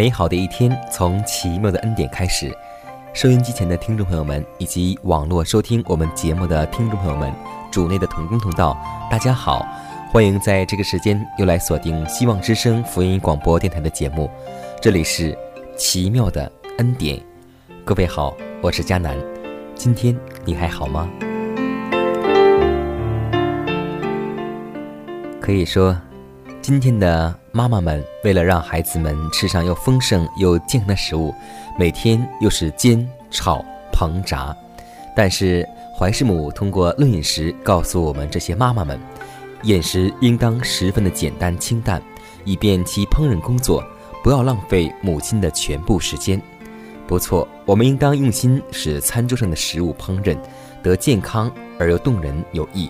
美好的一天从奇妙的恩典开始。收音机前的听众朋友们，以及网络收听我们节目的听众朋友们，主内的同工同道，大家好，欢迎在这个时间又来锁定希望之声福音广播电台的节目。这里是奇妙的恩典，各位好，我是佳楠。今天你还好吗？可以说。今天的妈妈们为了让孩子们吃上又丰盛又健康的食物，每天又是煎、炒、烹、炸。但是怀师母通过论饮食告诉我们这些妈妈们，饮食应当十分的简单清淡，以便其烹饪工作不要浪费母亲的全部时间。不错，我们应当用心使餐桌上的食物烹饪得健康而又动人有益。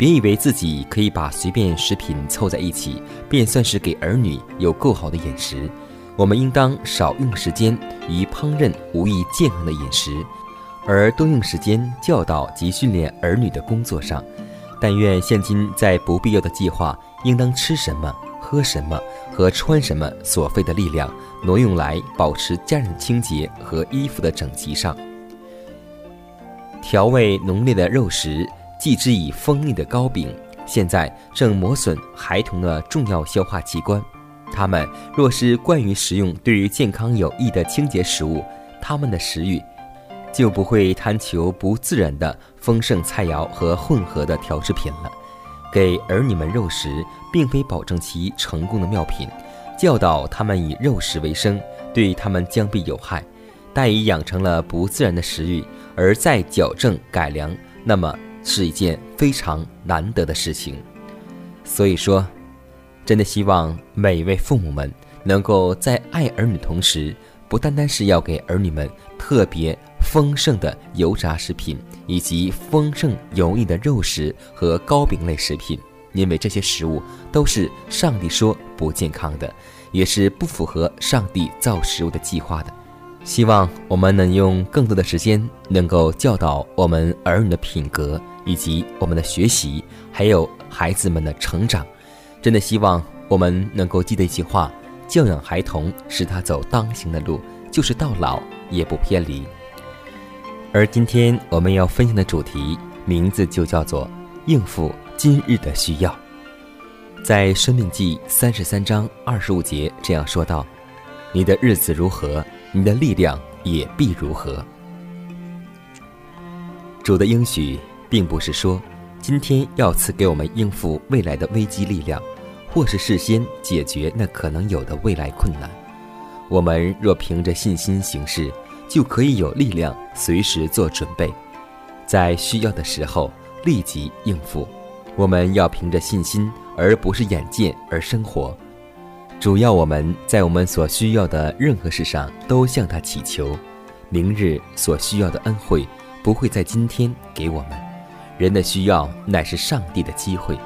别以为自己可以把随便食品凑在一起，便算是给儿女有够好的饮食。我们应当少用时间于烹饪无益健康的饮食，而多用时间教导及训练儿女的工作上。但愿现今在不必要的计划应当吃什么、喝什么和穿什么所费的力量，挪用来保持家人清洁和衣服的整齐上。调味浓烈的肉食。继之以锋利的糕饼，现在正磨损孩童的重要消化器官。他们若是惯于食用对于健康有益的清洁食物，他们的食欲就不会贪求不自然的丰盛菜肴和混合的调制品了。给儿女们肉食，并非保证其成功的妙品。教导他们以肉食为生，对他们将必有害。待已养成了不自然的食欲，而再矫正改良，那么。是一件非常难得的事情，所以说，真的希望每一位父母们能够在爱儿女同时，不单单是要给儿女们特别丰盛的油炸食品，以及丰盛油腻的肉食和糕饼类食品，因为这些食物都是上帝说不健康的，也是不符合上帝造食物的计划的。希望我们能用更多的时间，能够教导我们儿女的品格，以及我们的学习，还有孩子们的成长。真的希望我们能够记得一句话：教养孩童，使他走当行的路，就是到老也不偏离。而今天我们要分享的主题，名字就叫做“应付今日的需要”。在《生命记》三十三章二十五节这样说道：“你的日子如何？”你的力量也必如何？主的应许并不是说今天要赐给我们应付未来的危机力量，或是事先解决那可能有的未来困难。我们若凭着信心行事，就可以有力量随时做准备，在需要的时候立即应付。我们要凭着信心，而不是眼见而生活。主要我们在我们所需要的任何事上都向他祈求，明日所需要的恩惠不会在今天给我们。人的需要乃是上帝的机会，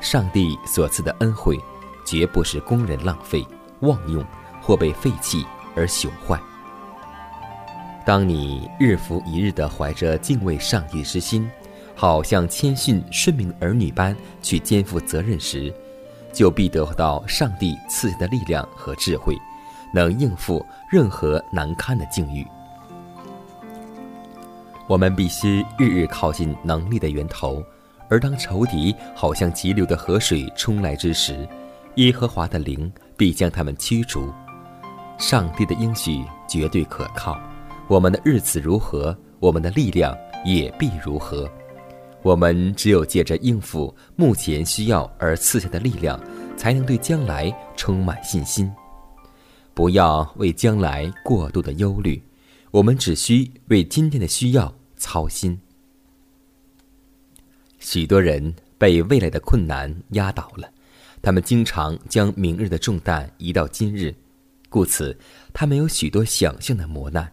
上帝所赐的恩惠绝不是工人浪费、妄用或被废弃而朽坏。当你日复一日地怀着敬畏上帝之心，好像谦逊顺命儿女般去肩负责任时，就必得到上帝赐下的力量和智慧，能应付任何难堪的境遇。我们必须日日靠近能力的源头，而当仇敌好像急流的河水冲来之时，耶和华的灵必将他们驱逐。上帝的应许绝对可靠，我们的日子如何，我们的力量也必如何。我们只有借着应付目前需要而赐下的力量，才能对将来充满信心。不要为将来过度的忧虑，我们只需为今天的需要操心。许多人被未来的困难压倒了，他们经常将明日的重担移到今日，故此他们有许多想象的磨难。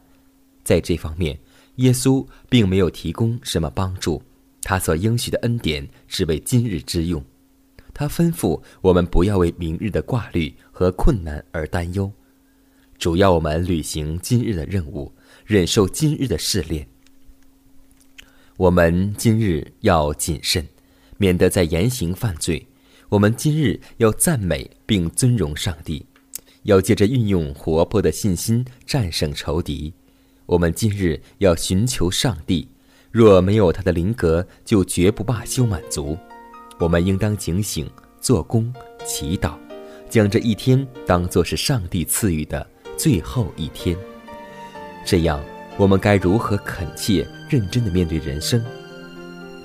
在这方面，耶稣并没有提供什么帮助。他所应许的恩典只为今日之用，他吩咐我们不要为明日的挂虑和困难而担忧，主要我们履行今日的任务，忍受今日的试炼。我们今日要谨慎，免得在言行犯罪。我们今日要赞美并尊荣上帝，要借着运用活泼的信心战胜仇敌。我们今日要寻求上帝。若没有他的灵格，就绝不罢休满足。我们应当警醒、做工、祈祷，将这一天当作是上帝赐予的最后一天。这样，我们该如何恳切、认真地面对人生？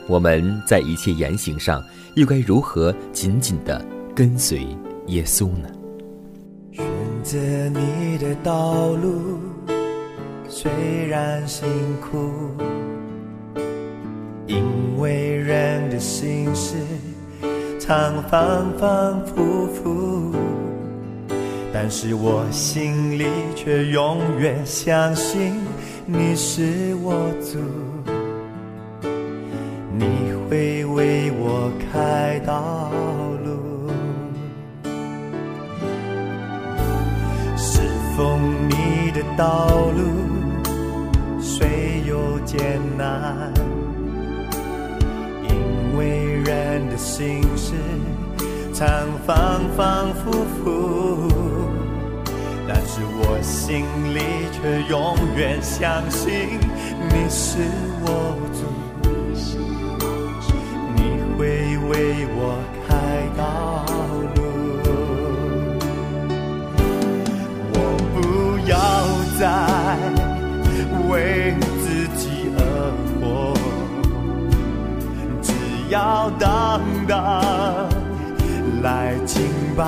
我们在一切言行上又该如何紧紧地跟随耶稣呢？选择你的道路，虽然辛苦。因为人的心事常反反复复，但是我心里却永远相信你是我主，你会为我开道路，是否你的道路心事常反反复复，但是我心里却永远相信你是我主，你会为我开道路。我不要再为自己要当当来敬拜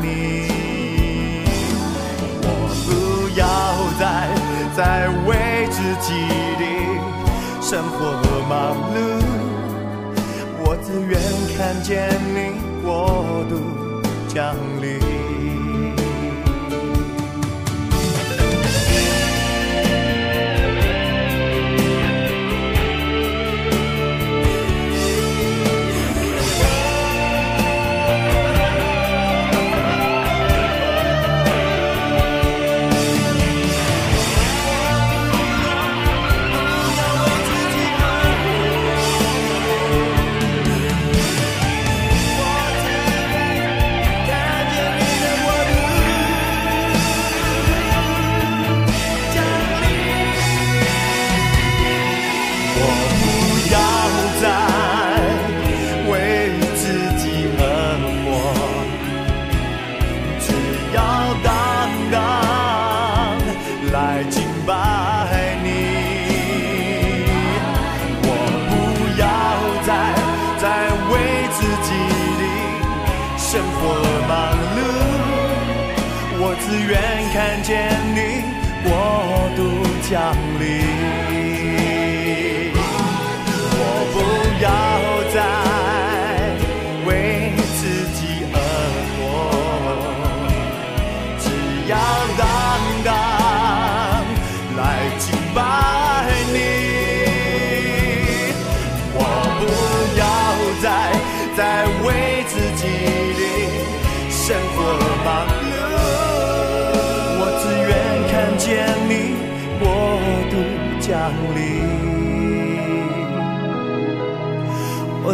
你，我不要再再为自己的生活忙碌，我只愿看见你国度降临。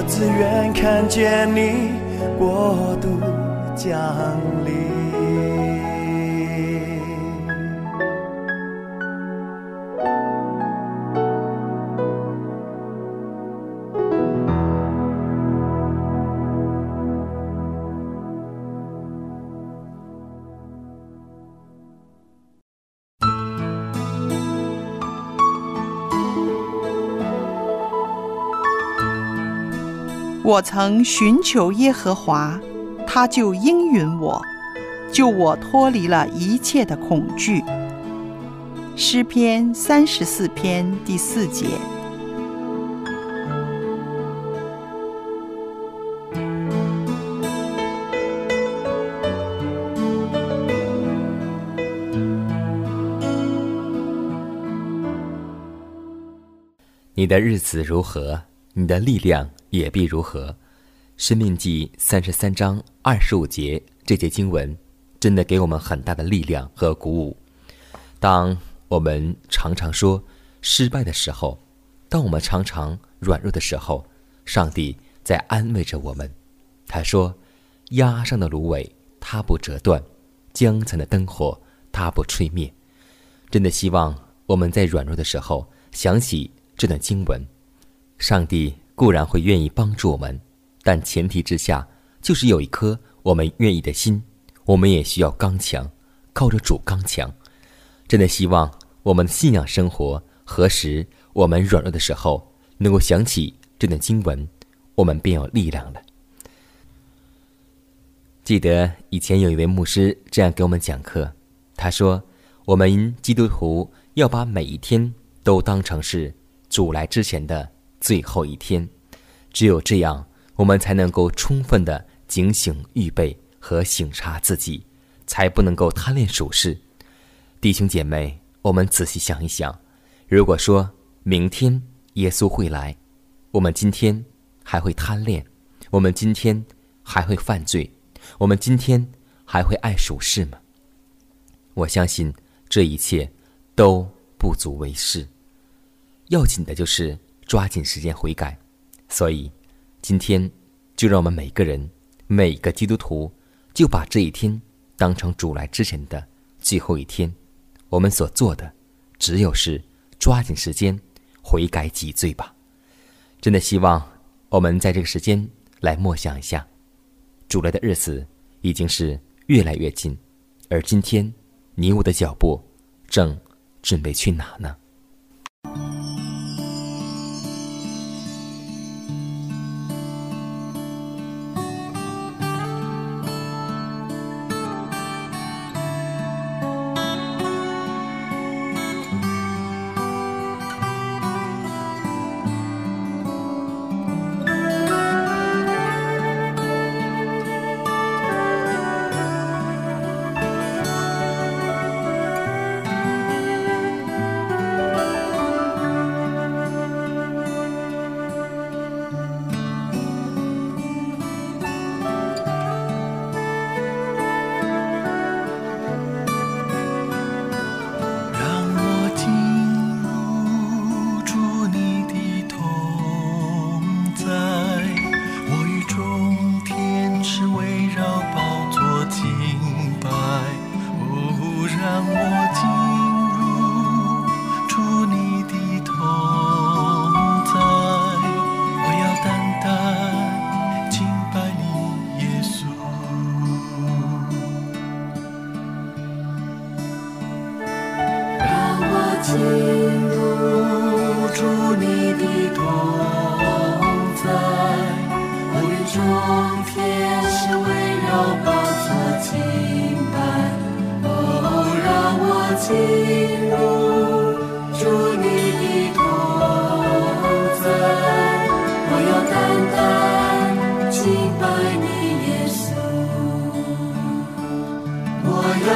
只愿看见你过度降临。我曾寻求耶和华，他就应允我，救我脱离了一切的恐惧。诗篇三十四篇第四节。你的日子如何？你的力量也必如何？生命记三十三章二十五节这节经文，真的给我们很大的力量和鼓舞。当我们常常说失败的时候，当我们常常软弱的时候，上帝在安慰着我们。他说：“压上的芦苇，它不折断；江残的灯火，它不吹灭。”真的希望我们在软弱的时候想起这段经文。上帝固然会愿意帮助我们，但前提之下就是有一颗我们愿意的心。我们也需要刚强，靠着主刚强。真的希望我们的信仰生活，何时我们软弱的时候，能够想起这段经文，我们便有力量了。记得以前有一位牧师这样给我们讲课，他说：“我们基督徒要把每一天都当成是主来之前的。”最后一天，只有这样，我们才能够充分的警醒预备和省察自己，才不能够贪恋属世。弟兄姐妹，我们仔细想一想，如果说明天耶稣会来，我们今天还会贪恋，我们今天还会犯罪，我们今天还会爱属世吗？我相信这一切都不足为事。要紧的就是。抓紧时间悔改，所以今天就让我们每个人、每个基督徒，就把这一天当成主来之前的最后一天。我们所做的，只有是抓紧时间悔改己罪吧。真的希望我们在这个时间来默想一下，主来的日子已经是越来越近，而今天你我的脚步正准备去哪呢？住你的在，我，哦，让我进入你的在，我要单单敬拜你，耶稣。我要。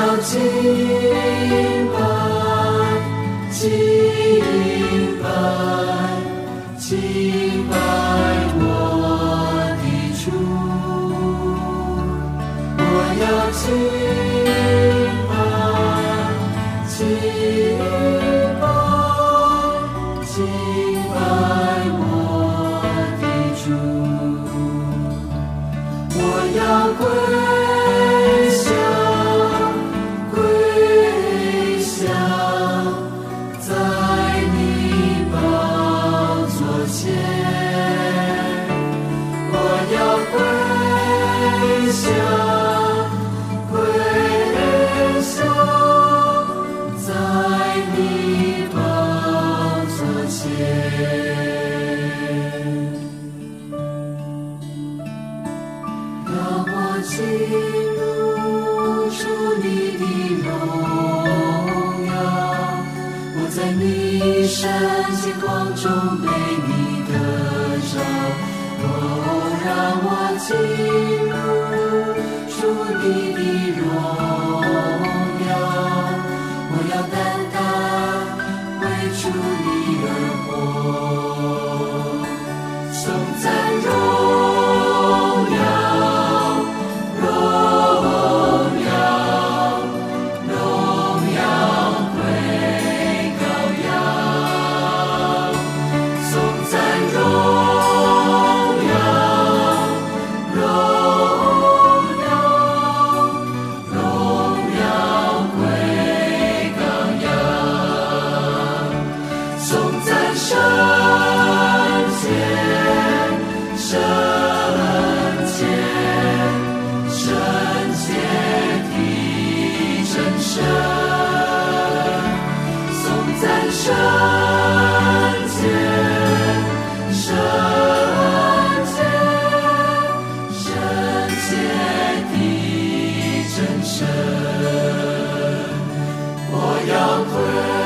宝贵身我要退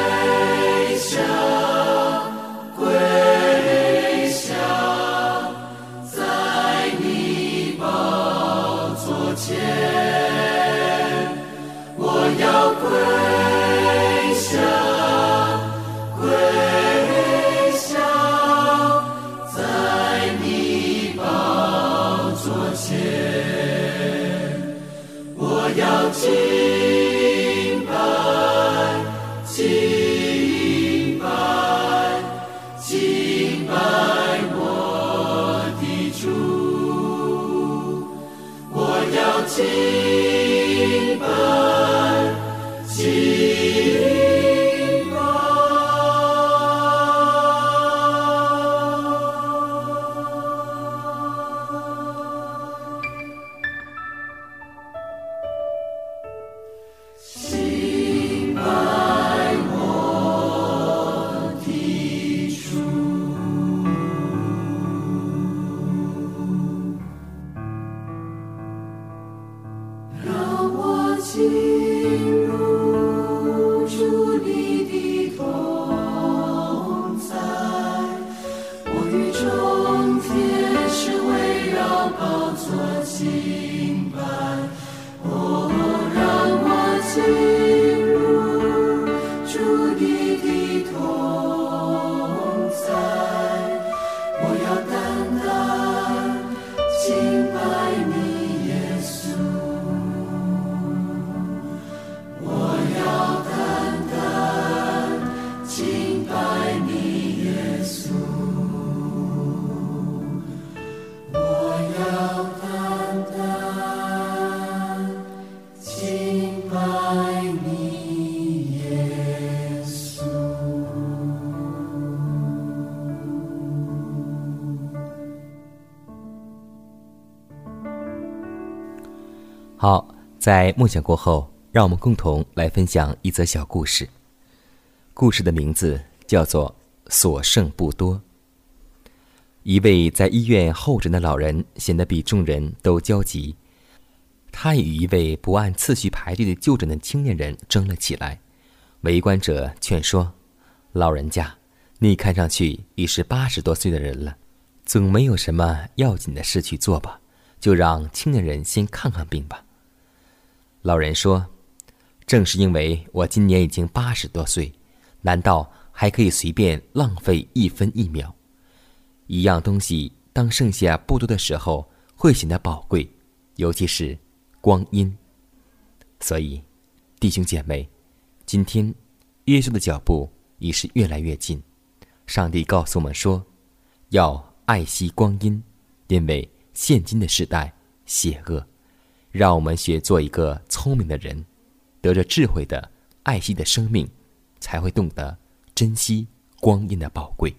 在梦想过后，让我们共同来分享一则小故事。故事的名字叫做《所剩不多》。一位在医院候诊的老人显得比众人都焦急，他与一位不按次序排队的就诊的青年人争了起来。围观者劝说：“老人家，你看上去已是八十多岁的人了，总没有什么要紧的事去做吧？就让青年人先看看病吧。”老人说：“正是因为我今年已经八十多岁，难道还可以随便浪费一分一秒？一样东西，当剩下不多的时候，会显得宝贵，尤其是光阴。所以，弟兄姐妹，今天耶稣的脚步已是越来越近。上帝告诉我们说，要爱惜光阴，因为现今的时代邪恶。让我们学做一个聪明的人，得着智慧的、爱惜的生命，才会懂得珍惜光阴的宝贵。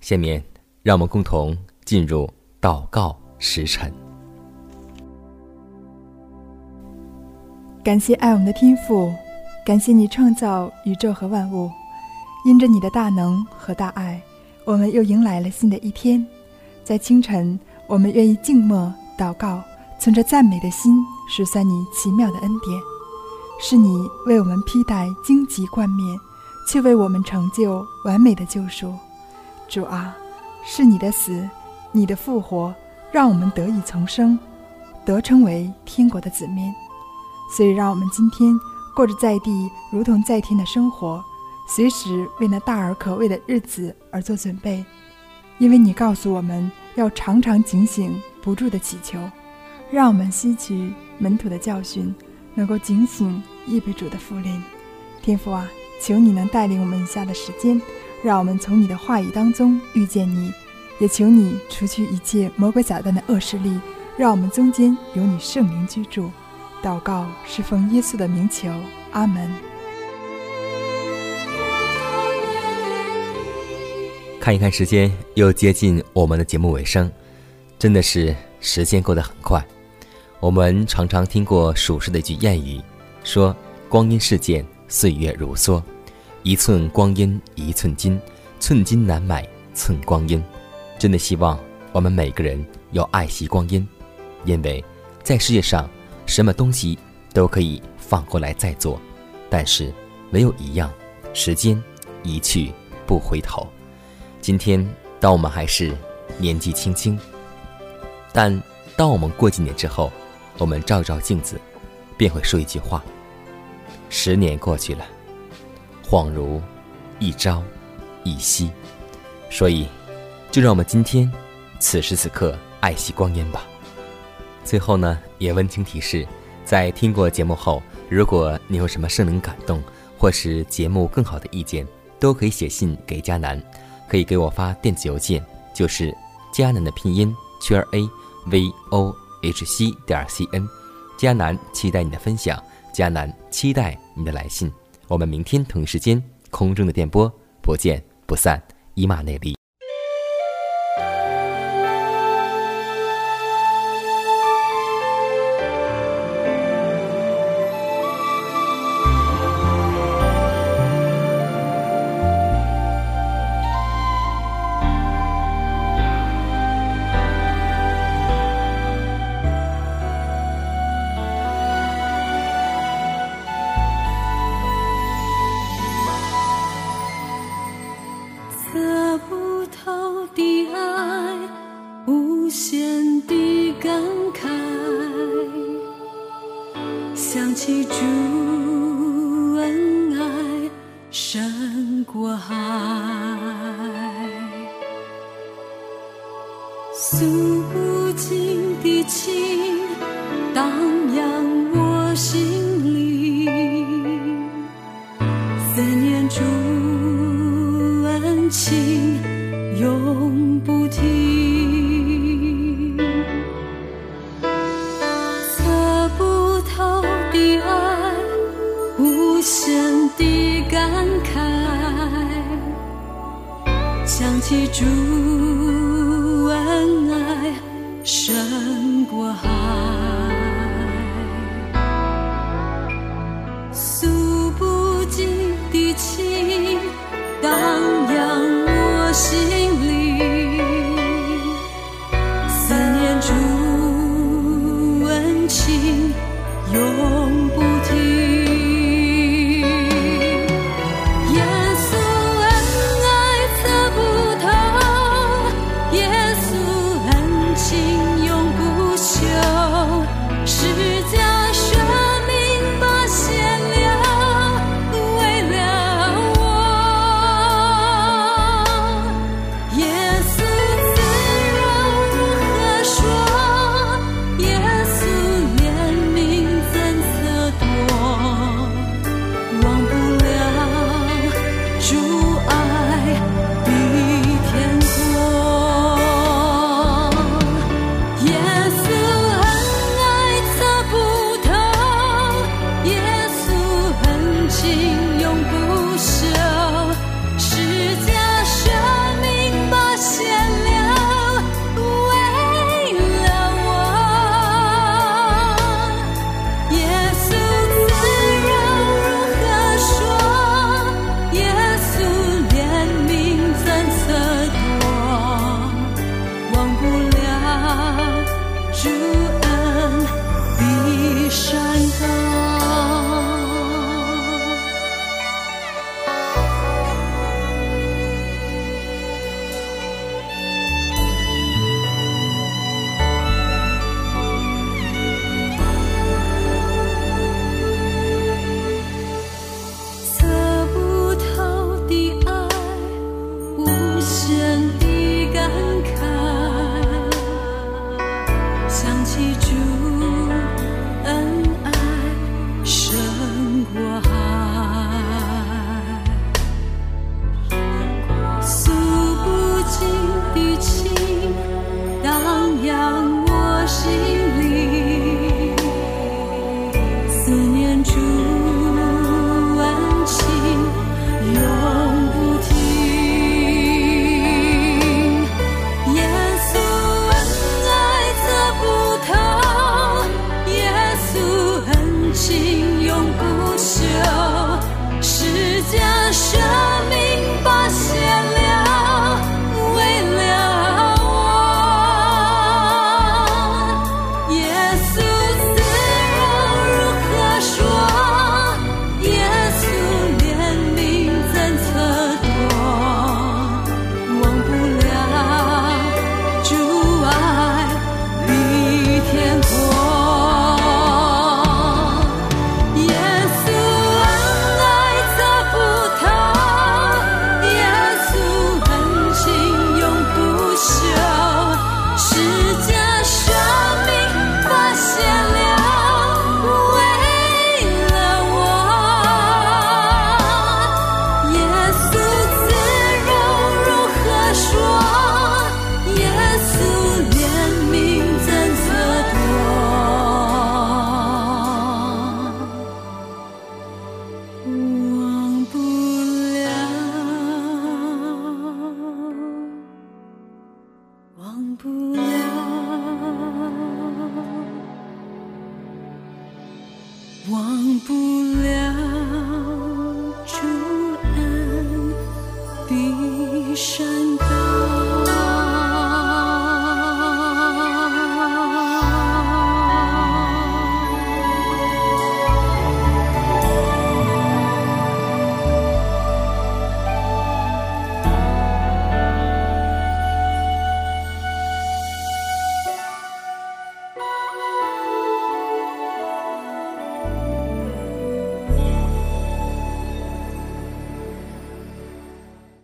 下面，让我们共同进入祷告时辰。感谢爱我们的天父，感谢你创造宇宙和万物，因着你的大能和大爱，我们又迎来了新的一天。在清晨，我们愿意静默祷告。存着赞美的心，数算你奇妙的恩典，是你为我们披戴荆棘冠冕，却为我们成就完美的救赎。主啊，是你的死，你的复活，让我们得以重生，得称为天国的子民。所以，让我们今天过着在地如同在天的生活，随时为那大而可畏的日子而做准备。因为你告诉我们要常常警醒，不住的祈求。让我们吸取门徒的教训，能够警醒预备主的福临。天父啊，求你能带领我们以下的时间，让我们从你的话语当中遇见你；也求你除去一切魔鬼撒旦的恶势力，让我们中间有你圣灵居住。祷告是奉耶稣的名求，阿门。看一看时间，又接近我们的节目尾声，真的是时间过得很快。我们常常听过属实的一句谚语，说：“光阴似箭，岁月如梭，一寸光阴一寸金，寸金难买寸光阴。”真的希望我们每个人要爱惜光阴，因为在世界上，什么东西都可以放过来再做，但是没有一样，时间一去不回头。今天，当我们还是年纪轻轻，但当我们过几年之后，我们照照镜子，便会说一句话：“十年过去了，恍如一朝一夕。”所以，就让我们今天此时此刻爱惜光阴吧。最后呢，也温情提示：在听过节目后，如果你有什么生灵感动，或是节目更好的意见，都可以写信给佳楠，可以给我发电子邮件，就是佳楠的拼音圈 a v o。H c 点 c n，迦南期待你的分享，迦南期待你的来信。我们明天同一时间空中的电波不见不散，伊玛内利。